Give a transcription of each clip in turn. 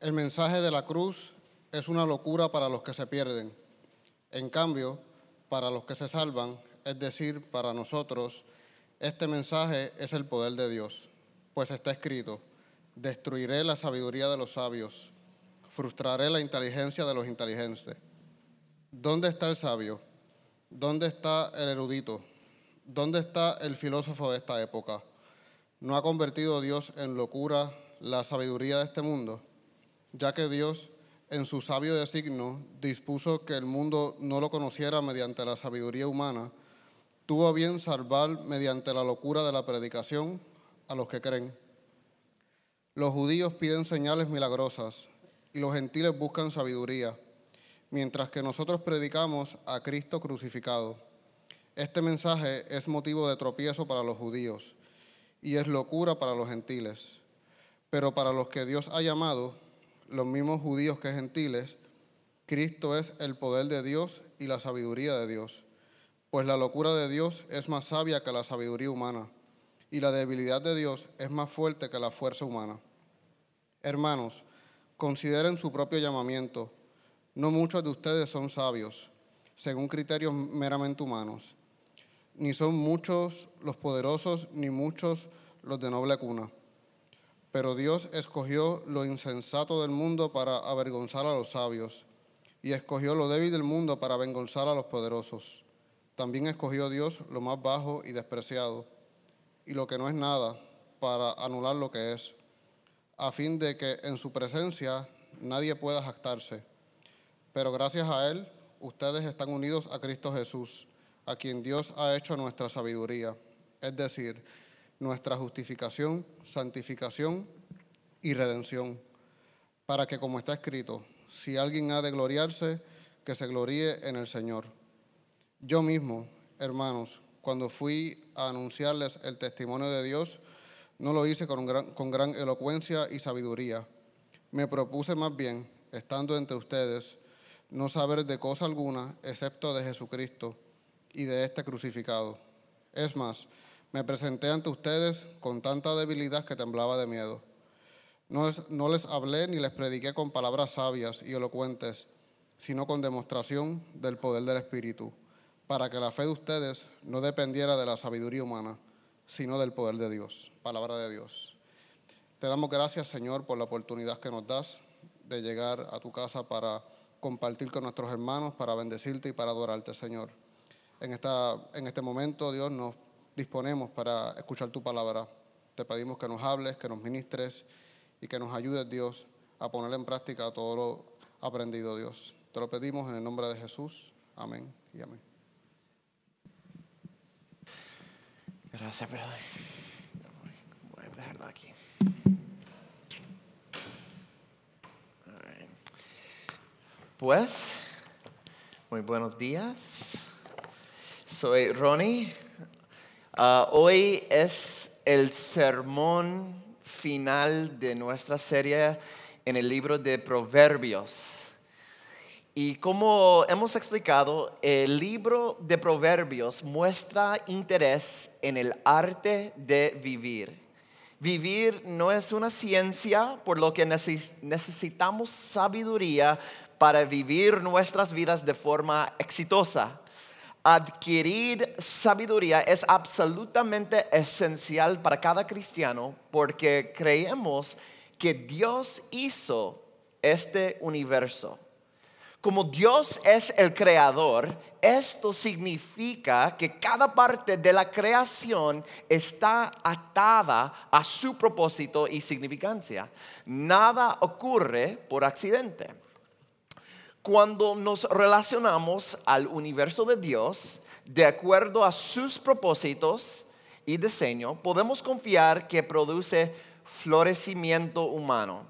El mensaje de la cruz es una locura para los que se pierden. En cambio, para los que se salvan, es decir, para nosotros, este mensaje es el poder de Dios, pues está escrito, destruiré la sabiduría de los sabios, frustraré la inteligencia de los inteligentes. ¿Dónde está el sabio? ¿Dónde está el erudito? ¿Dónde está el filósofo de esta época? ¿No ha convertido Dios en locura la sabiduría de este mundo? Ya que Dios en su sabio designio dispuso que el mundo no lo conociera mediante la sabiduría humana, tuvo bien salvar mediante la locura de la predicación a los que creen. Los judíos piden señales milagrosas y los gentiles buscan sabiduría, mientras que nosotros predicamos a Cristo crucificado. Este mensaje es motivo de tropiezo para los judíos y es locura para los gentiles, pero para los que Dios ha llamado, los mismos judíos que gentiles, Cristo es el poder de Dios y la sabiduría de Dios. Pues la locura de Dios es más sabia que la sabiduría humana, y la debilidad de Dios es más fuerte que la fuerza humana. Hermanos, consideren su propio llamamiento. No muchos de ustedes son sabios, según criterios meramente humanos, ni son muchos los poderosos, ni muchos los de noble cuna pero Dios escogió lo insensato del mundo para avergonzar a los sabios, y escogió lo débil del mundo para avergonzar a los poderosos. También escogió Dios lo más bajo y despreciado, y lo que no es nada, para anular lo que es, a fin de que en su presencia nadie pueda jactarse. Pero gracias a Él, ustedes están unidos a Cristo Jesús, a quien Dios ha hecho nuestra sabiduría, es decir, nuestra justificación, santificación y redención, para que como está escrito, si alguien ha de gloriarse, que se gloríe en el Señor. Yo mismo, hermanos, cuando fui a anunciarles el testimonio de Dios, no lo hice con gran, con gran elocuencia y sabiduría. Me propuse más bien, estando entre ustedes, no saber de cosa alguna excepto de Jesucristo y de este crucificado. Es más, me presenté ante ustedes con tanta debilidad que temblaba de miedo. No les, hablé ni les prediqué con palabras sabias y elocuentes, sino con demostración del poder del Espíritu, para que la fe de ustedes no dependiera de la sabiduría humana, sino del poder de Dios. Palabra de Dios. Te damos gracias, Señor, por la oportunidad que nos das de llegar a tu casa para compartir con nuestros hermanos, para bendecirte y para adorarte, Señor. En, esta, en este momento, Dios, nos disponemos para escuchar tu palabra. Te pedimos que nos hables, que nos ministres y que nos ayudes, Dios, a poner en práctica todo lo aprendido, Dios. Te lo pedimos en el nombre de Jesús. Amén y amén. Gracias, Pedro. Voy a dejarlo aquí. Pues, muy buenos días. Soy Ronnie. Uh, hoy es el sermón final de nuestra serie en el libro de Proverbios. Y como hemos explicado, el libro de Proverbios muestra interés en el arte de vivir. Vivir no es una ciencia, por lo que necesitamos sabiduría para vivir nuestras vidas de forma exitosa adquirir sabiduría es absolutamente esencial para cada cristiano porque creemos que Dios hizo este universo. Como Dios es el creador, esto significa que cada parte de la creación está atada a su propósito y significancia. Nada ocurre por accidente. Cuando nos relacionamos al universo de Dios, de acuerdo a sus propósitos y diseño, podemos confiar que produce florecimiento humano.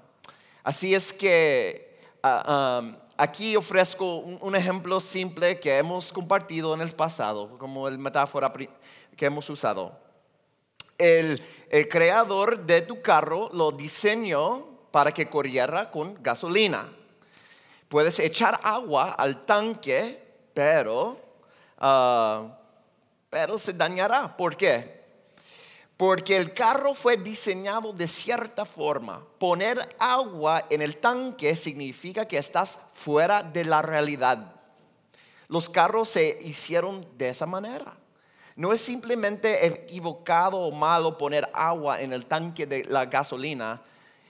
Así es que ah, aquí ofrezco un, ejemplo simple que hemos compartido en el pasado, como el metáfora que hemos usado. El, el creador de tu carro lo diseñó para que corriera con gasolina. Puedes echar agua al tanque, pero, ah, pero se dañará. ¿Por qué? Porque el carro fue diseñado de cierta forma. Poner agua en el tanque significa que estás fuera de la realidad. Los carros se hicieron de esa manera. No es simplemente equivocado o malo poner agua en el tanque de la gasolina.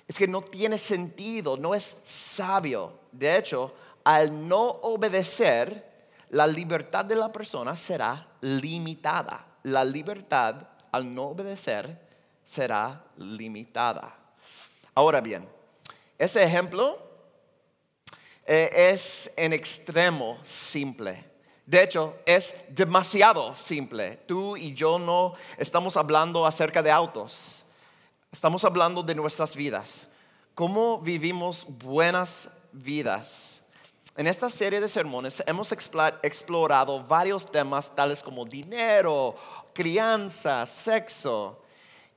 Es que no tiene sentido, no es sabio. De hecho, al no obedecer, la libertad de la persona será limitada. La libertad al no obedecer será limitada. Ahora bien, ese ejemplo eh, es en extremo simple. De hecho, es demasiado simple. Tú y yo no estamos hablando acerca de autos. Estamos hablando de nuestras vidas. ¿Cómo vivimos buenas vidas? En esta serie de sermones hemos explorado varios temas tales como dinero, crianza, sexo.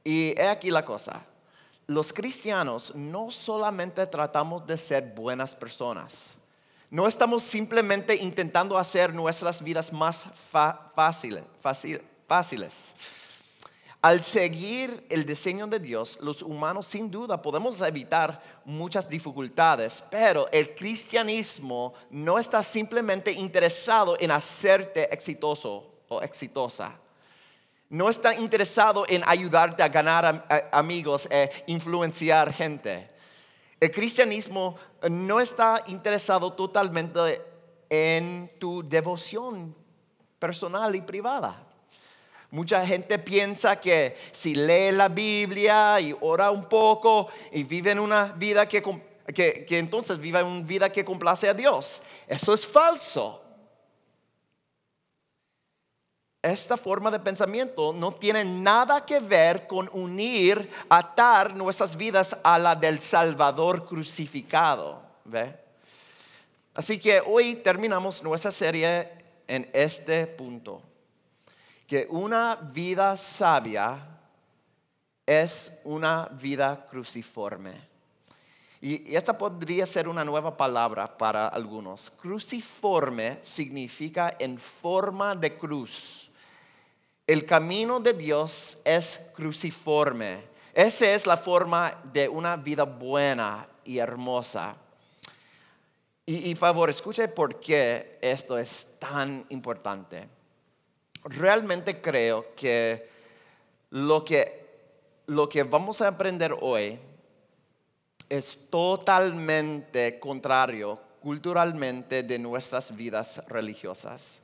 Y he aquí la cosa. Los cristianos no solamente tratamos de ser buenas personas. No estamos simplemente intentando hacer nuestras vidas más fáciles, fáciles. Al seguir el diseño de Dios, los humanos sin duda podemos evitar muchas dificultades, pero el cristianismo no está simplemente interesado en hacerte exitoso o exitosa no está interesado en ayudarte a ganar amigos e influenciar gente. El cristianismo no está interesado totalmente en tu devoción personal y privada. Mucha gente piensa que si lee la Biblia y ora un poco y vive una vida que entonces vive una vida que complace a Dios. Eso es falso esta forma de pensamiento no tiene nada que ver con unir, atar nuestras vidas a la del Salvador crucificado. ¿ve? Así que hoy terminamos nuestra serie en este punto, que una vida sabia es una vida cruciforme. Y esta podría ser una nueva palabra para algunos. Cruciforme significa en forma de cruz el camino de Dios es cruciforme. Esa es la forma de una vida buena y hermosa. Y, y favor, escuche por qué esto es tan importante. Realmente creo que lo que, lo que vamos a aprender hoy es totalmente contrario culturalmente de nuestras vidas religiosas.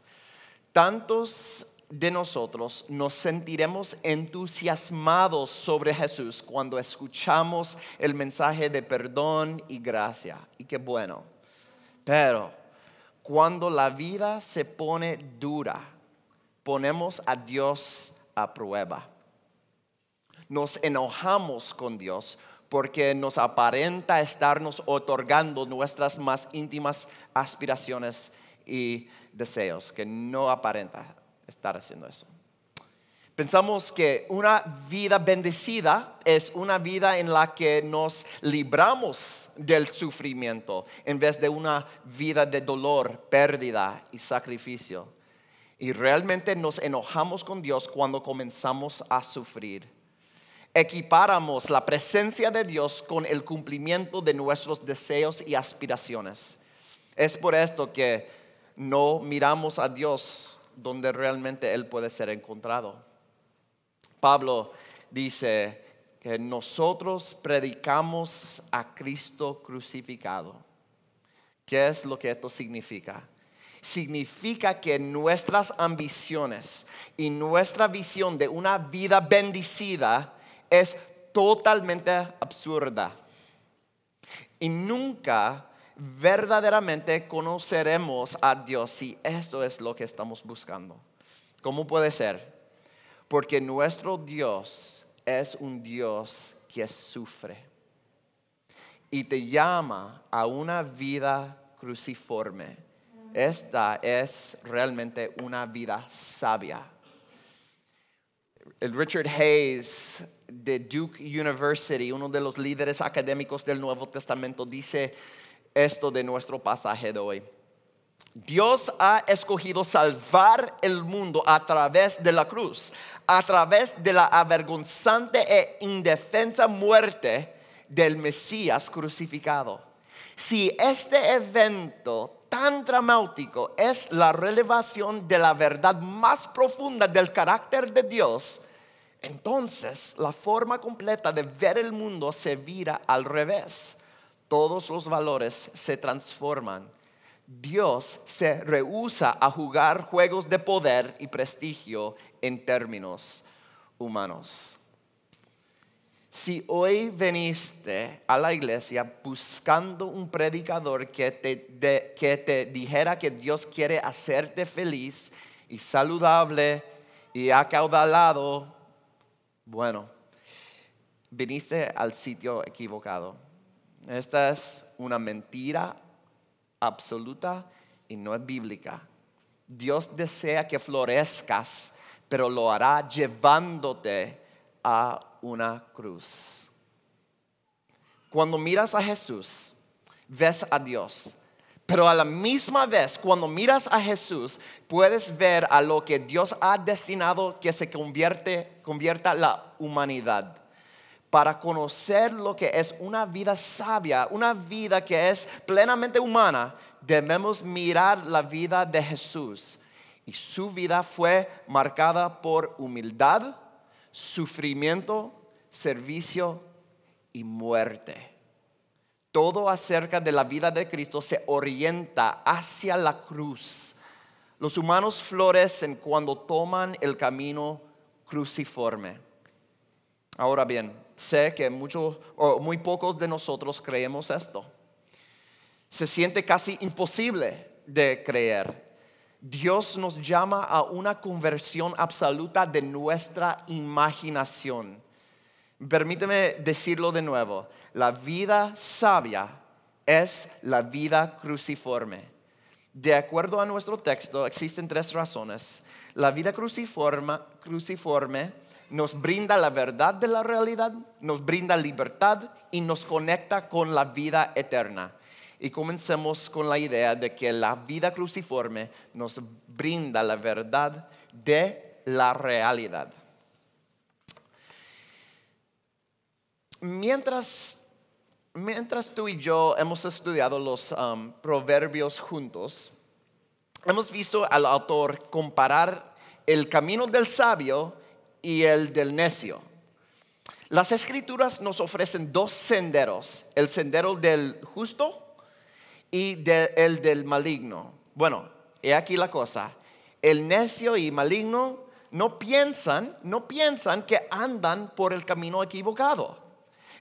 Tantos de nosotros nos sentiremos entusiasmados sobre Jesús cuando escuchamos el mensaje de perdón y gracia. Y qué bueno. Pero cuando la vida se pone dura, ponemos a Dios a prueba. Nos enojamos con Dios porque nos aparenta estarnos otorgando nuestras más íntimas aspiraciones y deseos, que no aparenta estar haciendo eso. Pensamos que una vida bendecida es una vida en la que nos libramos del sufrimiento en vez de una vida de dolor, pérdida y sacrificio. Y realmente nos enojamos con Dios cuando comenzamos a sufrir. Equiparamos la presencia de Dios con el cumplimiento de nuestros deseos y aspiraciones. Es por esto que no miramos a Dios donde realmente Él puede ser encontrado. Pablo dice que nosotros predicamos a Cristo crucificado, ¿Qué es lo que esto significa? Significa que nuestras ambiciones y nuestra visión de una vida bendecida es totalmente absurda. Y nunca verdaderamente conoceremos a Dios si esto es lo que estamos buscando. ¿Cómo puede ser? Porque nuestro Dios es un Dios que sufre y te llama a una vida cruciforme. Esta es realmente una vida sabia. El Richard Hayes de Duke University, uno de los líderes académicos del Nuevo Testamento, dice esto de nuestro pasaje de hoy. Dios ha escogido salvar el mundo a través de la cruz, a través de la avergonzante e indefensa muerte del Mesías crucificado. Si este evento tan dramático es la relevación de la verdad más profunda del carácter de Dios, entonces la forma completa de ver el mundo se vira al revés. Todos los valores se transforman. Dios se rehúsa a jugar juegos de poder y prestigio en términos humanos. Si hoy veniste a la iglesia buscando un predicador que te, que te dijera que Dios quiere hacerte feliz y saludable y acaudalado, bueno, viniste al sitio equivocado. Esta es una mentira absoluta y no es bíblica. Dios desea que florezcas, pero lo hará llevándote a una cruz. Cuando miras a Jesús, ves a Dios. Pero a la misma vez, cuando miras a Jesús, puedes ver a lo que Dios ha destinado que se convierte, convierta la humanidad. Para conocer lo que es una vida sabia, una vida que es plenamente humana, debemos mirar la vida de Jesús. Y su vida fue marcada por humildad, sufrimiento, servicio y muerte. Todo acerca de la vida de Cristo se orienta hacia la cruz. Los humanos florecen cuando toman el camino cruciforme. Ahora bien, sé que muchos o muy pocos de nosotros creemos esto. Se siente casi imposible de creer. Dios nos llama a una conversión absoluta de nuestra imaginación Permíteme decirlo de nuevo. La vida sabia es la vida cruciforme. De acuerdo a nuestro texto, existen tres razones. La vida cruciforme, cruciforme nos brinda la verdad de la realidad, nos brinda libertad y nos conecta con la vida eterna. Y comencemos con la idea de que la vida cruciforme nos brinda la verdad de la realidad. mientras, tú y yo hemos estudiado los um, proverbios juntos, hemos visto al autor comparar el camino del sabio y el del necio. Las escrituras nos ofrecen dos senderos, el sendero del justo y el del maligno. Bueno, he aquí la cosa, el necio y maligno no piensan, no piensan que andan por el camino equivocado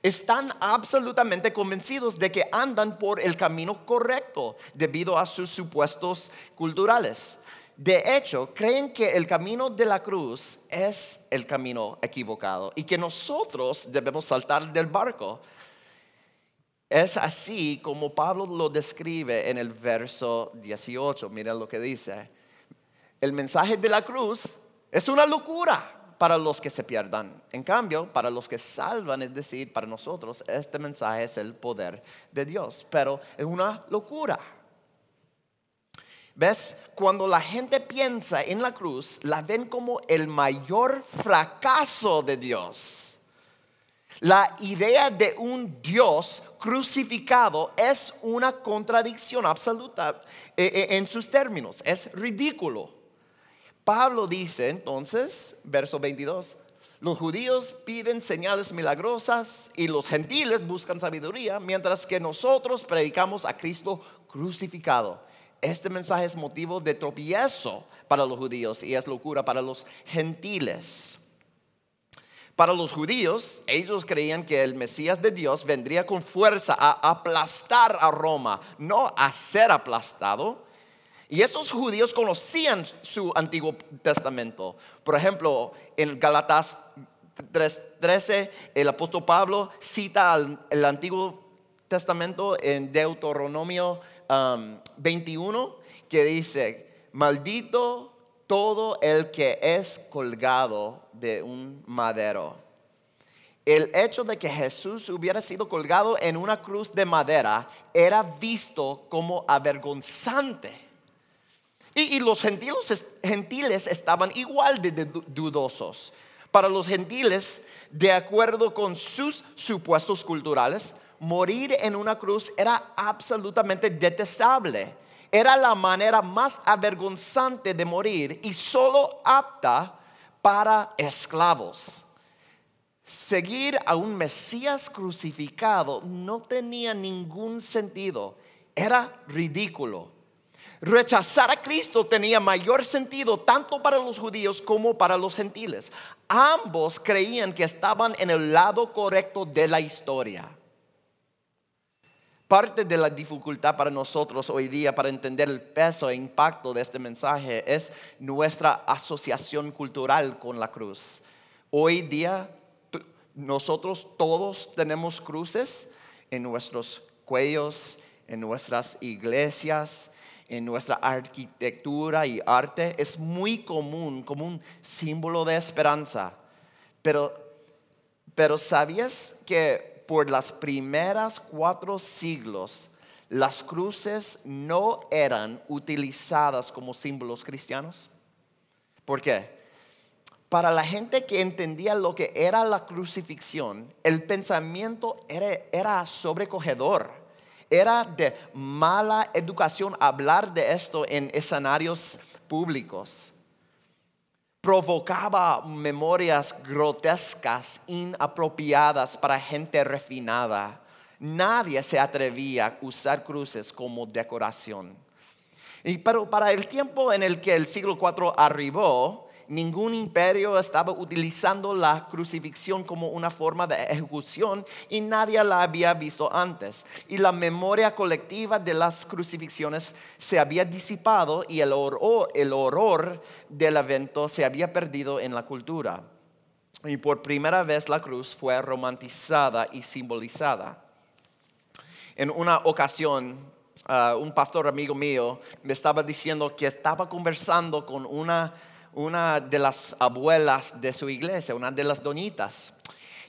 están absolutamente convencidos de que andan por el camino correcto debido a sus supuestos culturales. De hecho, creen que el camino de la cruz es el camino equivocado y que nosotros debemos saltar del barco. Es así como Pablo lo describe en el verso 18. Miren lo que dice. El mensaje de la cruz es una locura para los que se pierdan. En cambio, para los que salvan, es decir, para nosotros, este mensaje es el poder de Dios. Pero es una locura. ¿Ves? Cuando la gente piensa en la cruz, la ven como el mayor fracaso de Dios. La idea de un Dios crucificado es una contradicción absoluta eh, eh, en sus términos. Es ridículo. Pablo dice entonces, verso 22, Los judíos piden señales milagrosas y los gentiles buscan sabiduría, mientras que nosotros predicamos a Cristo crucificado. Este mensaje es motivo de tropiezo para los judíos y es locura para los gentiles. Para los judíos, ellos creían que el Mesías de Dios vendría con fuerza a aplastar a Roma, no a ser aplastado. Y esos judíos conocían su Antiguo Testamento. Por ejemplo, en Galatas 3.13, el apóstol Pablo cita el Antiguo Testamento en Deuteronomio 21, um, que dice, maldito todo el que es colgado de un madero. El hecho de que Jesús hubiera sido colgado en una cruz de madera era visto como avergonzante. Y, los gentiles, gentiles estaban igual de dudosos. Para los gentiles, de acuerdo con sus supuestos culturales, morir en una cruz era absolutamente detestable. Era la manera más avergonzante de morir y solo apta para esclavos. Seguir a un Mesías crucificado no tenía ningún sentido. Era ridículo. Rechazar a Cristo tenía mayor sentido tanto para los judíos como para los gentiles. Ambos creían que estaban en el lado correcto de la historia. Parte de la dificultad para nosotros hoy día para entender el peso e impacto de este mensaje es nuestra asociación cultural con la cruz. Hoy día nosotros todos tenemos cruces en nuestros cuellos, en nuestras iglesias, en nuestra arquitectura y arte. Es muy común como un símbolo de esperanza. Pero, pero ¿sabías que por las primeras cuatro siglos, las cruces no eran utilizadas como símbolos cristianos. ¿Por qué? Para la gente que entendía lo que era la crucifixión, el pensamiento era, era sobrecogedor. Era de mala educación hablar de esto en escenarios públicos provocaba memorias grotescas, inapropiadas para gente refinada. Nadie se atrevía a usar cruces como decoración. Y pero para el tiempo en el que el siglo IV arribó, ningún imperio estaba utilizando la crucifixión como una forma de ejecución y nadie la había visto antes. Y la memoria colectiva de las crucifixiones se había disipado y el horror, el horror del evento se había perdido en la cultura. Y por primera vez la cruz fue romantizada y simbolizada. En una ocasión, uh, un pastor amigo mío me estaba diciendo que estaba conversando con una una de las abuelas de su iglesia, una de las doñitas.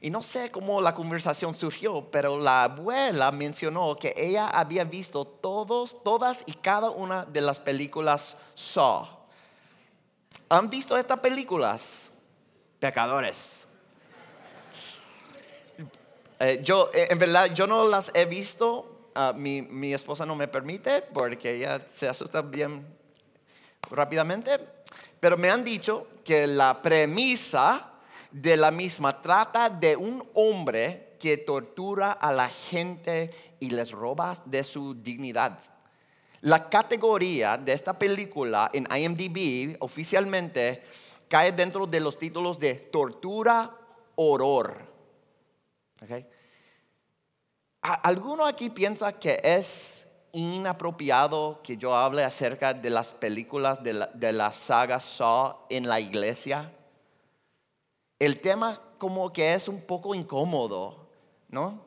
Y no sé cómo la conversación surgió, pero la abuela mencionó que ella había visto todos, todas y cada una de las películas Saw. ¿Han visto estas películas? Pecadores. Eh, yo, eh, en verdad, yo no las he visto. Ah, mi, mi esposa no me permite porque ella se asusta bien rápidamente pero me han dicho que la premisa de la misma trata de un hombre que tortura a la gente y les roba de su dignidad. La categoría de esta película en IMDb oficialmente cae dentro de los títulos de tortura, horror. ¿Alguno aquí piensa que es inapropiado que yo hable acerca de las películas de la, saga Saw en la iglesia? El tema como que es un poco incómodo, ¿no?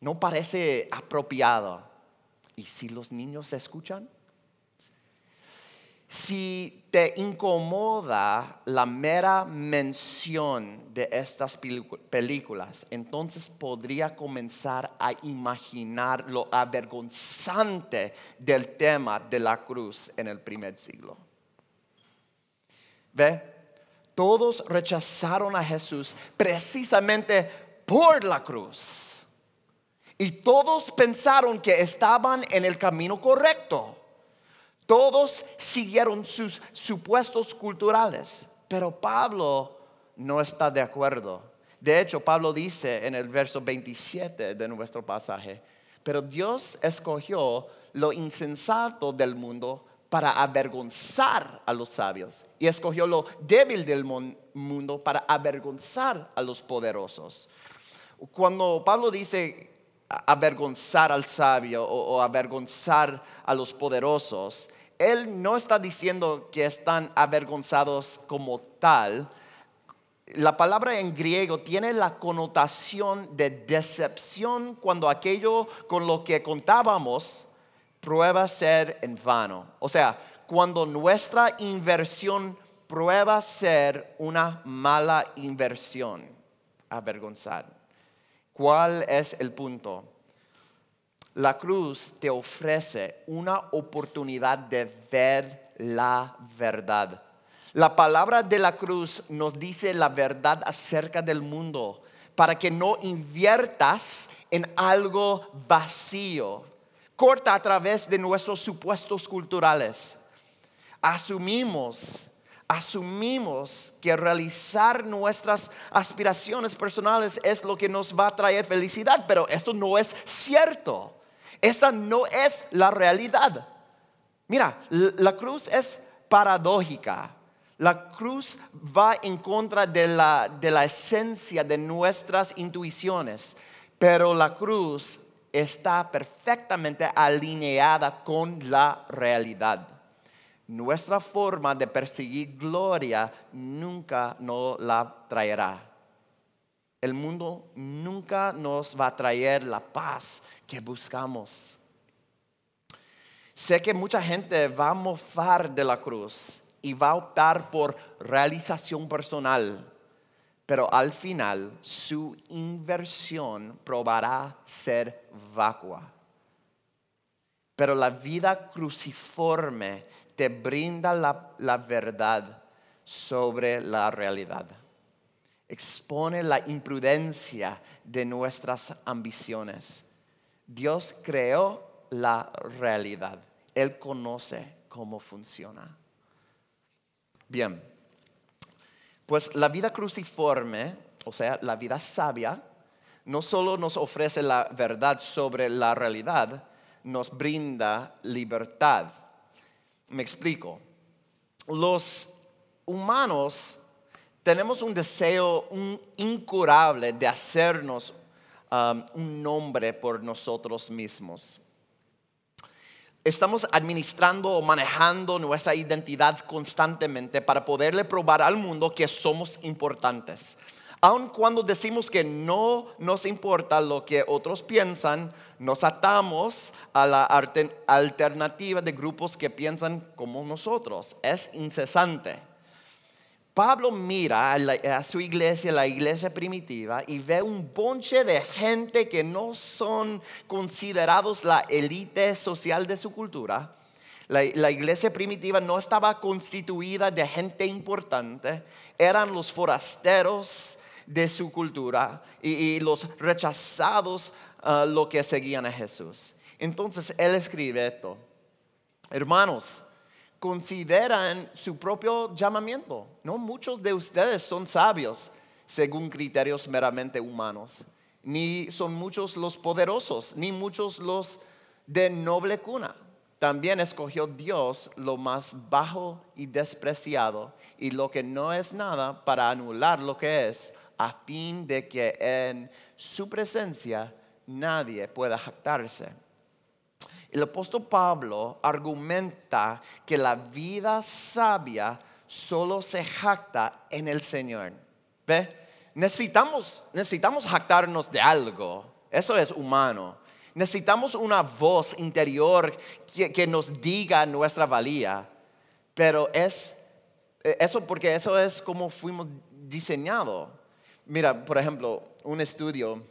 No parece apropiado. ¿Y si los niños escuchan? Si te incomoda la mera mención de estas películas, entonces podría comenzar a imaginar lo avergonzante del tema de la cruz en el primer siglo. ¿Ve? Todos rechazaron a Jesús precisamente por la cruz. Y todos pensaron que estaban en el camino correcto. Todos siguieron sus supuestos culturales, pero Pablo no está de acuerdo. De hecho, Pablo dice en el verso 27 de nuestro pasaje, pero Dios escogió lo insensato del mundo para avergonzar a los sabios y escogió lo débil del mundo para avergonzar a los poderosos. Cuando Pablo dice avergonzar al sabio o, avergonzar a los poderosos, él no está diciendo que están avergonzados como tal. La palabra en griego tiene la connotación de decepción cuando aquello con lo que contábamos prueba ser en vano. O sea, cuando nuestra inversión prueba ser una mala inversión, avergonzar. ¿Cuál es el punto? La cruz te ofrece una oportunidad de ver la verdad. La palabra de la cruz nos dice la verdad acerca del mundo para que no inviertas en algo vacío. Corta a través de nuestros supuestos culturales. Asumimos asumimos que realizar nuestras aspiraciones personales es lo que nos va a traer felicidad, pero eso no es cierto. Esa no es la realidad. Mira, la cruz es paradójica. La cruz va en contra de la, de la esencia de nuestras intuiciones, pero la cruz está perfectamente alineada con la realidad nuestra forma de perseguir gloria nunca nos la traerá. El mundo nunca nos va a traer la paz que buscamos. Sé que mucha gente va a mofar de la cruz y va a optar por realización personal, pero al final su inversión probará ser vacua. Pero la vida cruciforme te brinda la, verdad sobre la realidad. Expone la imprudencia de nuestras ambiciones. Dios creó la realidad. Él conoce cómo funciona. Bien, pues la vida cruciforme, o sea, la vida sabia, no solo nos ofrece la verdad sobre la realidad, nos brinda libertad. Me explico. Los humanos tenemos un deseo incurable de hacernos um, un nombre por nosotros mismos. Estamos administrando o manejando nuestra identidad constantemente para poderle probar al mundo que somos importantes. Aun cuando decimos que no nos importa lo que otros piensan, nos atamos a la alternativa de grupos que piensan como nosotros. Es incesante. Pablo mira a, su iglesia, la iglesia primitiva, y ve un bonche de gente que no son considerados la élite social de su cultura. La, la, iglesia primitiva no estaba constituida de gente importante, eran los forasteros, de su cultura y, los rechazados uh, lo que seguían a Jesús. Entonces él escribe esto, hermanos, consideran su propio llamamiento. No muchos de ustedes son sabios según criterios meramente humanos, ni son muchos los poderosos, ni muchos los de noble cuna. También escogió Dios lo más bajo y despreciado y lo que no es nada para anular lo que es, a fin de que en su presencia nadie pueda jactarse. El apóstol Pablo argumenta que la vida sabia solo se jacta en el Señor. ¿Ve? Necesitamos, necesitamos jactarnos de algo. Eso es humano. Necesitamos una voz interior que, que nos diga nuestra valía. Pero es eso porque eso es como fuimos diseñados. Mira, por ejemplo, un estudio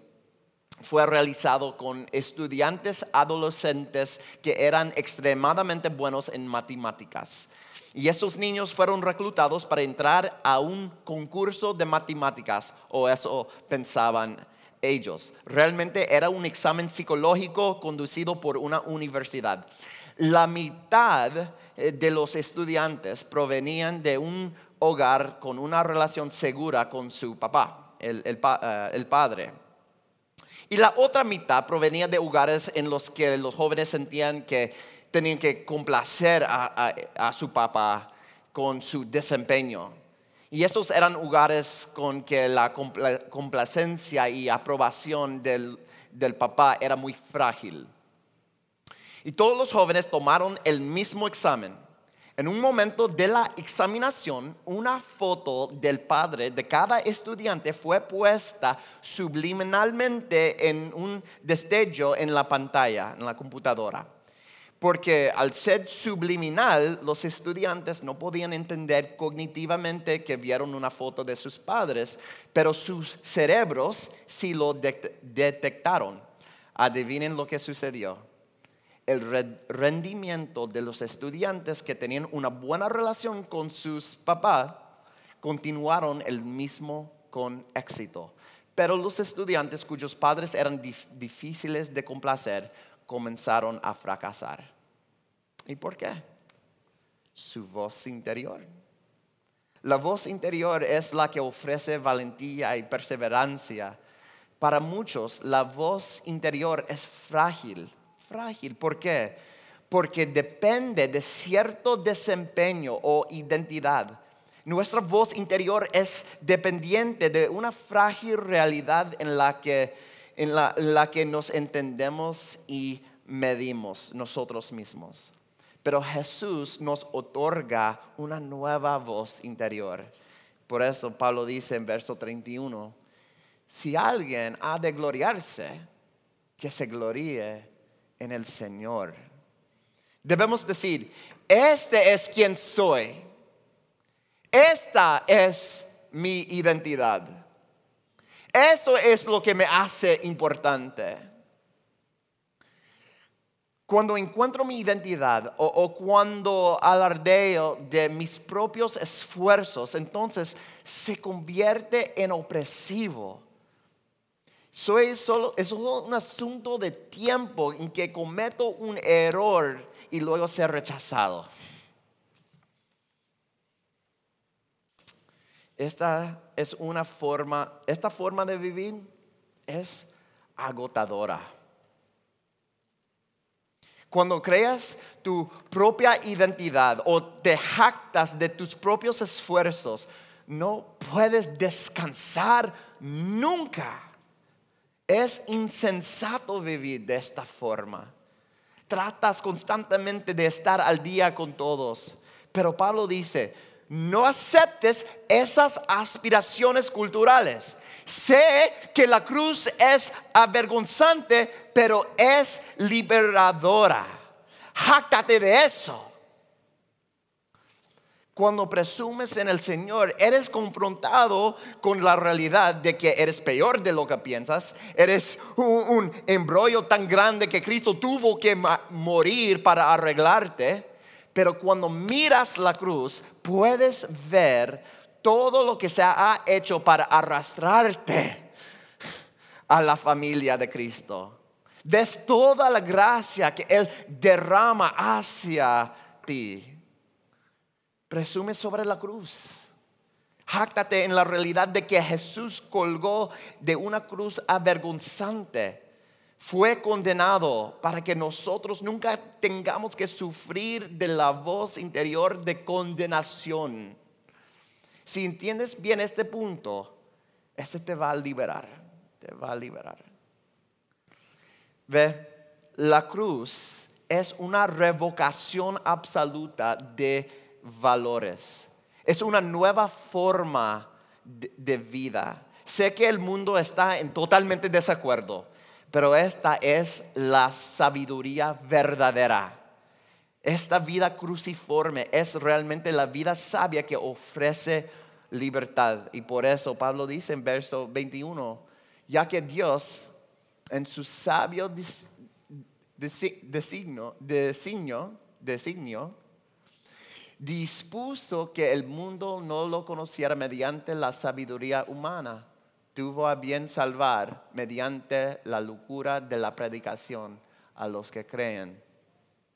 fue realizado con estudiantes adolescentes que eran extremadamente buenos en matemáticas. Y esos niños fueron reclutados para entrar a un concurso de matemáticas, o eso pensaban ellos. Realmente era un examen psicológico conducido por una universidad. La mitad eh, de los estudiantes provenían de un hogar con una relación segura con su papá, el, eh, padre. Y la otra mitad provenía de hogares en los que los jóvenes sentían que tenían que complacer a, su papá con su desempeño. Y esos eran hogares con que la complacencia y aprobación del, del papá era muy frágil. Y todos los jóvenes tomaron el mismo examen. En un momento de la examinación, una foto del padre de cada estudiante fue puesta subliminalmente en un destello en la pantalla, en la computadora. Porque al ser subliminal, los estudiantes no podían entender cognitivamente que vieron una foto de sus padres, pero sus cerebros sí lo detectaron. Adivinen lo que sucedió. El rendimiento de los estudiantes que tenían una buena relación con sus papás continuaron el mismo con éxito. Pero los estudiantes cuyos padres eran difíciles de complacer comenzaron a fracasar. ¿Y por qué? Su voz interior. La voz interior es la que ofrece valentía y perseverancia. Para muchos la voz interior es frágil, frágil. ¿Por qué? Porque depende de cierto desempeño o identidad. Nuestra voz interior es dependiente de una frágil realidad en la que en la, que nos entendemos y medimos nosotros mismos. Pero Jesús nos otorga una nueva voz interior. Por eso Pablo dice en verso 31, si alguien ha de gloriarse, que se gloríe en el Señor. Debemos decir, este es quien soy. Esta es mi identidad. Eso es lo que me hace importante. Cuando encuentro mi identidad o, cuando alardeo de mis propios esfuerzos, entonces se convierte en opresivo. Soy solo, es solo un asunto de tiempo en que cometo un error y luego ser rechazado. Esta es una forma, esta forma de vivir es agotadora. Cuando creas tu propia identidad o te jactas de tus propios esfuerzos, no puedes descansar nunca. Es insensato vivir de esta forma. Tratas constantemente de estar al día con todos. Pero Pablo dice, no aceptes esas aspiraciones culturales. Sé que la cruz es avergonzante, pero es liberadora. Jáctate de eso. Cuando presumes en el Señor, eres confrontado con la realidad de que eres peor de lo que piensas. Eres un, embrollo tan grande que Cristo tuvo que morir para arreglarte. Pero cuando miras la cruz, puedes ver todo lo que se ha hecho para arrastrarte a la familia de Cristo. Ves toda la gracia que Él derrama hacia ti. Presume sobre la cruz. Jáctate en la realidad de que Jesús colgó de una cruz avergonzante fue condenado para que nosotros nunca tengamos que sufrir de la voz interior de condenación. Si entiendes bien este punto, ese te va a liberar, te va a liberar. Ve, la cruz es una revocación absoluta de valores. Es una nueva forma de, vida. Sé que el mundo está en totalmente desacuerdo pero esta es la sabiduría verdadera. Esta vida cruciforme es realmente la vida sabia que ofrece libertad. Y por eso Pablo dice en verso 21, ya que Dios en su sabio designio, designio dispuso que el mundo no lo conociera mediante la sabiduría humana tuvo a bien salvar mediante la locura de la predicación a los que creen.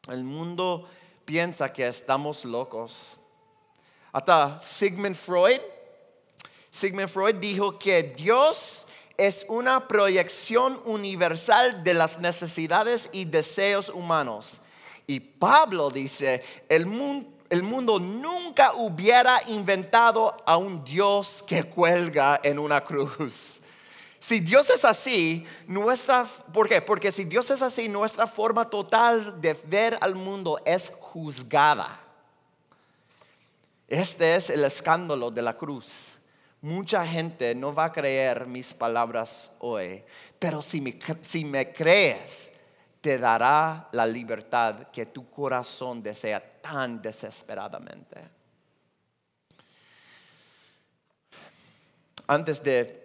El mundo piensa que estamos locos. Hasta Sigmund Freud. Sigmund Freud dijo que Dios es una proyección universal de las necesidades y deseos humanos. Y Pablo dice, el mundo, el mundo nunca hubiera inventado a un Dios que cuelga en una cruz. Si Dios es así, nuestra, ¿por qué? Porque si Dios es así, nuestra forma total de ver al mundo es juzgada. Este es el escándalo de la cruz. Mucha gente no va a creer mis palabras hoy, pero si me, si me crees, te dará la libertad que tu corazón desea tan desesperadamente. Antes de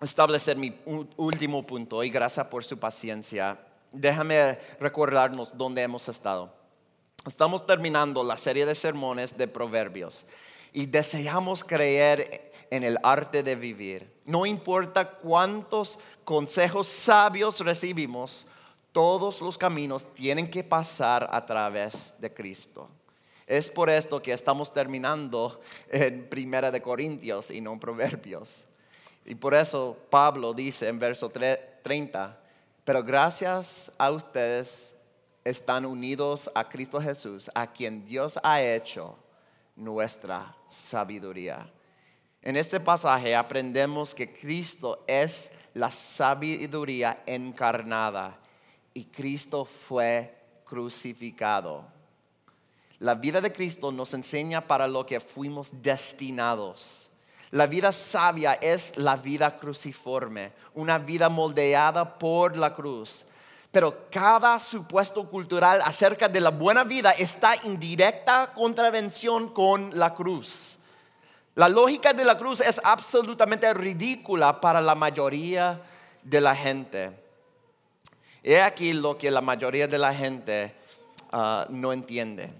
establecer mi último punto y gracias por su paciencia. Déjame recordarnos dónde hemos estado. Estamos terminando la serie de sermones de Proverbios y deseamos creer en el arte de vivir. No importa cuántos consejos sabios recibimos, todos los caminos tienen que pasar a través de Cristo. Es por esto que estamos terminando en Primera de Corintios y no en Proverbios. Y por eso Pablo dice en verso 30, pero gracias a ustedes están unidos a Cristo Jesús, a quien Dios ha hecho nuestra sabiduría. En este pasaje aprendemos que Cristo es la sabiduría encarnada y Cristo fue crucificado. La vida de Cristo nos enseña para lo que fuimos destinados la vida sabia es la vida cruciforme, una vida moldeada por la cruz. Pero cada supuesto cultural acerca de la buena vida está en directa contravención con la cruz. La lógica de la cruz es absolutamente ridícula para la mayoría de la gente. He aquí lo que la mayoría de la gente ah, no entiende.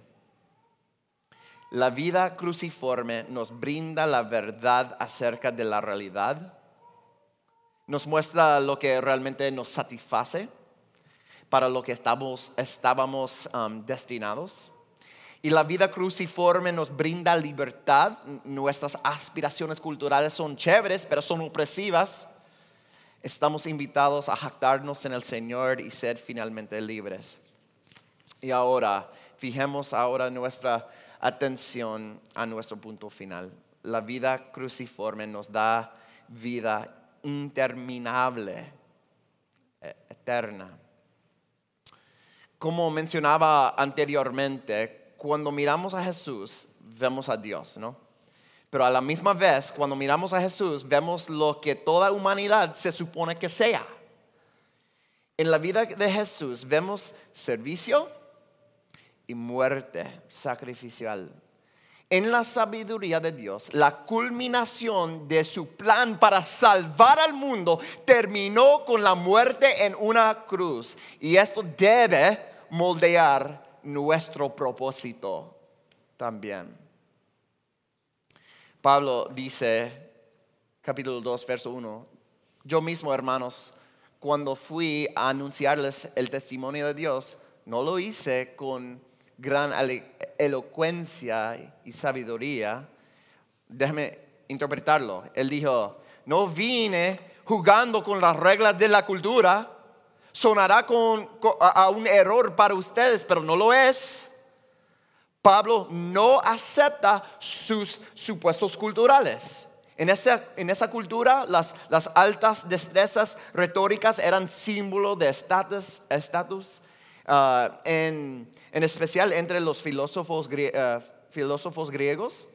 La vida cruciforme nos brinda la verdad acerca de la realidad, nos muestra lo que realmente nos satisface, para lo que estamos, estábamos destinados. Y la vida cruciforme nos brinda libertad. Nuestras aspiraciones culturales son chéveres, pero son opresivas. Estamos invitados a jactarnos en el Señor y ser finalmente libres. Y ahora, fijemos ahora nuestra atención a nuestro punto final. La vida cruciforme nos da vida interminable, e-, eterna. Como mencionaba anteriormente, cuando miramos a Jesús, vemos a Dios, ¿no? Pero a la misma vez, cuando miramos a Jesús, vemos lo que toda humanidad se supone que sea. En la vida de Jesús vemos servicio, y muerte sacrificial. En la sabiduría de Dios, la culminación de su plan para salvar al mundo terminó con la muerte en una cruz. Y esto debe moldear nuestro propósito también. Pablo dice, capítulo 2, verso 1, yo mismo, hermanos, cuando fui a anunciarles el testimonio de Dios, no lo hice con gran elocuencia y sabiduría, déjame interpretarlo. Él dijo, no vine jugando con las reglas de la cultura, sonará con, a, un error para ustedes, pero no lo es. Pablo no acepta sus supuestos culturales. En esa, en esa cultura las, las, altas destrezas retóricas eran símbolo de estatus. Uh, en, en especial entre los filósofos, eh, filósofos griegos.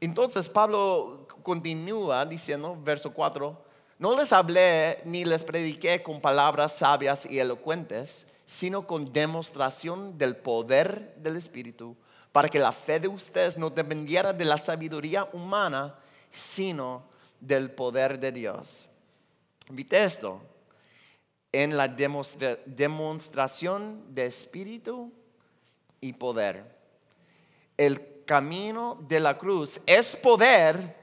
Entonces Pablo continúa diciendo, verso 4, no les hablé ni les prediqué con palabras sabias y elocuentes, sino con demostración del poder del Espíritu, para que la fe de ustedes no dependiera de la sabiduría humana, sino del poder de Dios. ¿Viste esto? En la demostración de Espíritu y poder. El camino de la cruz es poder,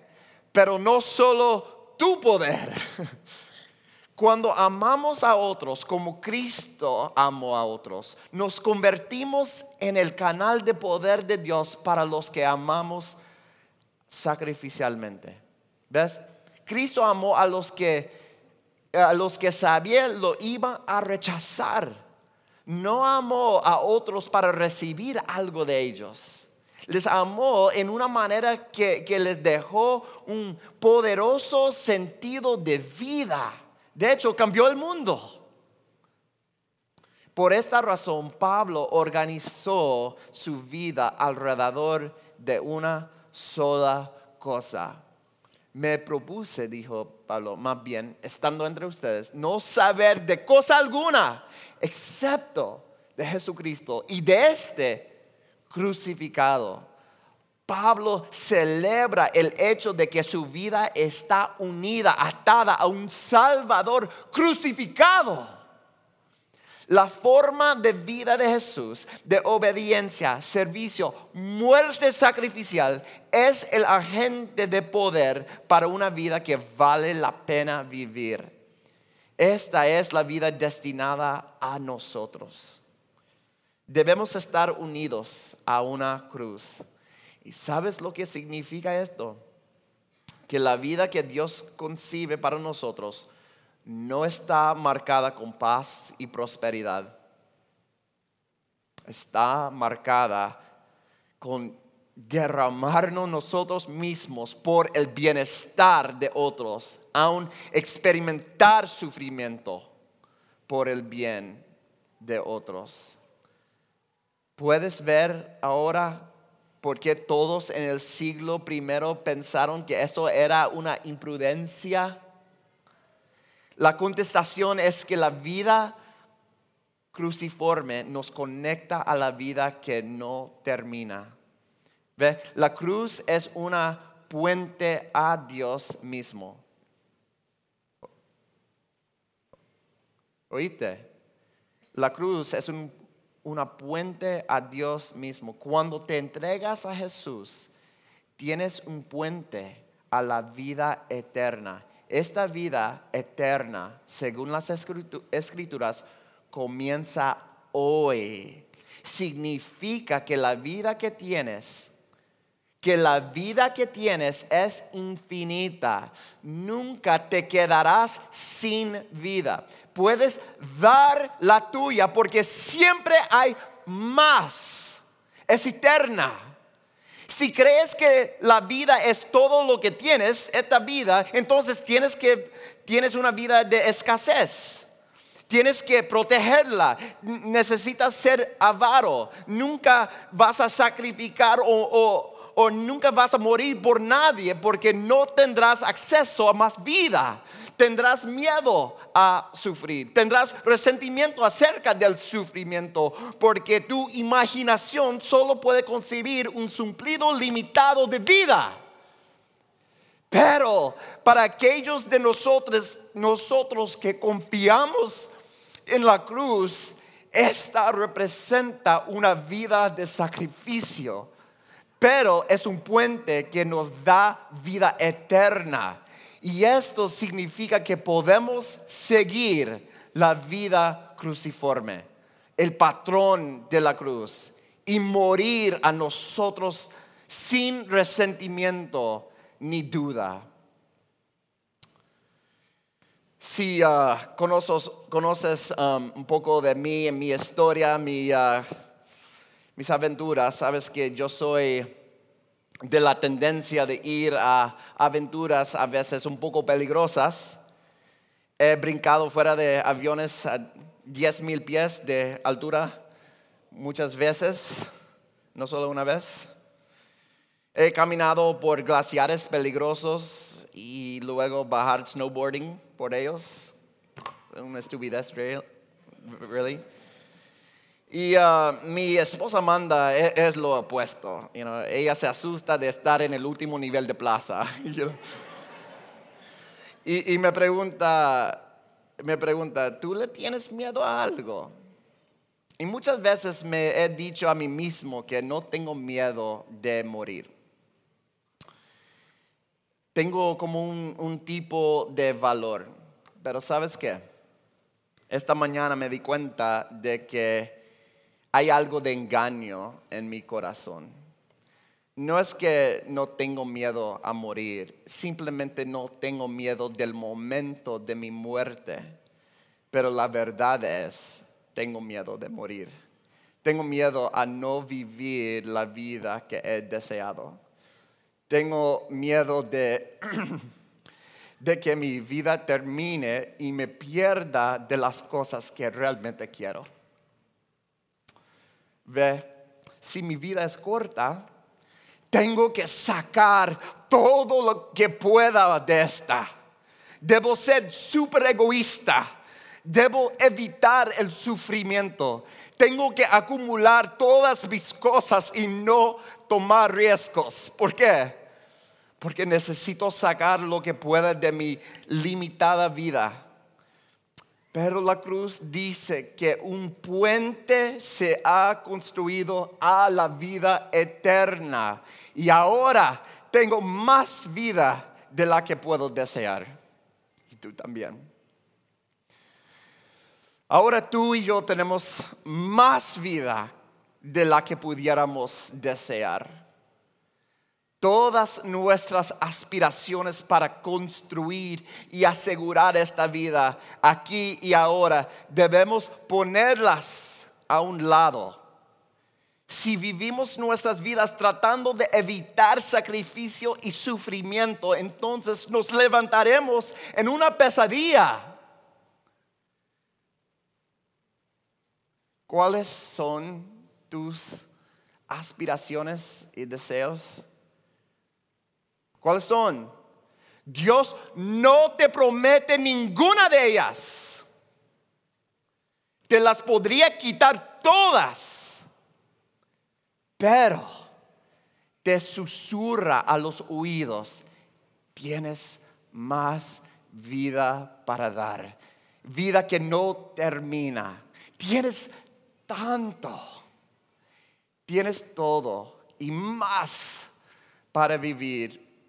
pero no solo tu poder. Cuando amamos a otros como Cristo amó a otros, nos convertimos en el canal de poder de Dios para los que amamos sacrificialmente. ¿Ves? Cristo amó a los que a los que sabía lo iban a rechazar. No amó a otros para recibir algo de ellos. Les amó en una manera que, que les dejó un poderoso sentido de vida. De hecho, cambió el mundo. Por esta razón, Pablo organizó su vida alrededor de una sola cosa. Me propuse, dijo Pablo, más bien, estando entre ustedes, no saber de cosa alguna, excepto de Jesucristo y de este crucificado. Pablo celebra el hecho de que su vida está unida, atada a un Salvador crucificado. La forma de vida de Jesús, de obediencia, servicio, muerte sacrificial, es el agente de poder para una vida que vale la pena vivir. Esta es la vida destinada a nosotros. Debemos estar unidos a una cruz. ¿Y sabes lo que significa esto? Que la vida que Dios concibe para nosotros no está marcada con paz y prosperidad. Está marcada con derramarnos nosotros mismos por el bienestar de otros, aun experimentar sufrimiento por el bien de otros. ¿Puedes ver ahora por qué todos en el siglo primero pensaron que eso era una imprudencia? La contestación es que la vida cruciforme nos conecta a la vida que no termina. ¿Ve? La cruz es una puente a Dios mismo. ¿Oíste? La cruz es una puente a Dios mismo. Cuando te entregas a Jesús, tienes un puente a la vida eterna esta vida eterna, según las escrituras, comienza hoy. Significa que la vida que tienes, que la vida que tienes es infinita. Nunca te quedarás sin vida. Puedes dar la tuya porque siempre hay más. Es eterna. Si crees que la vida es todo lo que tienes, esta vida, entonces tienes que tienes una vida de escasez. Tienes que protegerla. Necesitas ser avaro. Nunca vas a sacrificar o, o nunca vas a morir por nadie porque no tendrás acceso a más vida tendrás miedo a sufrir, tendrás resentimiento acerca del sufrimiento, porque tu imaginación solo puede concebir un suplido limitado de vida. Pero para aquellos de nosotros, nosotros que confiamos en la cruz, esta representa una vida de sacrificio, pero es un puente que nos da vida eterna. Y esto significa que podemos seguir la vida cruciforme, el patrón de la cruz, y morir a nosotros sin resentimiento ni duda. Si uh, conoces, um, un poco de mí, mi historia, uh, mis aventuras, sabes que yo soy de la tendencia de ir a aventuras a veces un poco peligrosas. He brincado fuera de aviones a 10 mil pies de altura muchas veces, no solo una vez. He caminado por glaciares peligrosos y luego bajar snowboarding por ellos. Una estupidez, really. Y uh, mi esposa Amanda e, es, lo opuesto. ella se asusta de estar en el último nivel de plaza. y, me pregunta, me pregunta, ¿tú le tienes miedo a algo? Y muchas veces me he dicho a mí mismo que no tengo miedo de morir. Tengo como un, un tipo de valor. Pero ¿sabes qué? Esta mañana me di cuenta de que hay algo de engaño en mi corazón. no es que no tengo miedo a morir, simplemente no tengo miedo del momento de mi muerte. Pero la verdad es, tengo miedo de morir. Tengo miedo a no vivir la vida que he deseado. Tengo miedo de, de que mi vida termine y me pierda de las cosas que realmente quiero. Ve, si mi vida es corta, tengo que sacar todo lo que pueda de esta. Debo ser súper egoísta. Debo evitar el sufrimiento. Tengo que acumular todas mis cosas y no tomar riesgos. ¿Por qué? Porque necesito sacar lo que pueda de mi limitada vida. Pero la cruz dice que un puente se ha construido a la vida eterna. Y ahora tengo más vida de la que puedo desear. Y tú también. Ahora tú y yo tenemos más vida de la que pudiéramos desear todas nuestras aspiraciones para construir y asegurar esta vida aquí y ahora, debemos ponerlas a un lado. Si vivimos nuestras vidas tratando de evitar sacrificio y sufrimiento, entonces nos levantaremos en una pesadilla. ¿Cuáles son tus aspiraciones y deseos? ¿Cuáles son? Dios no te promete ninguna de ellas. Te las podría quitar todas. Pero te susurra a los oídos, tienes más vida para dar. Vida que no termina. Tienes tanto. Tienes todo y más para vivir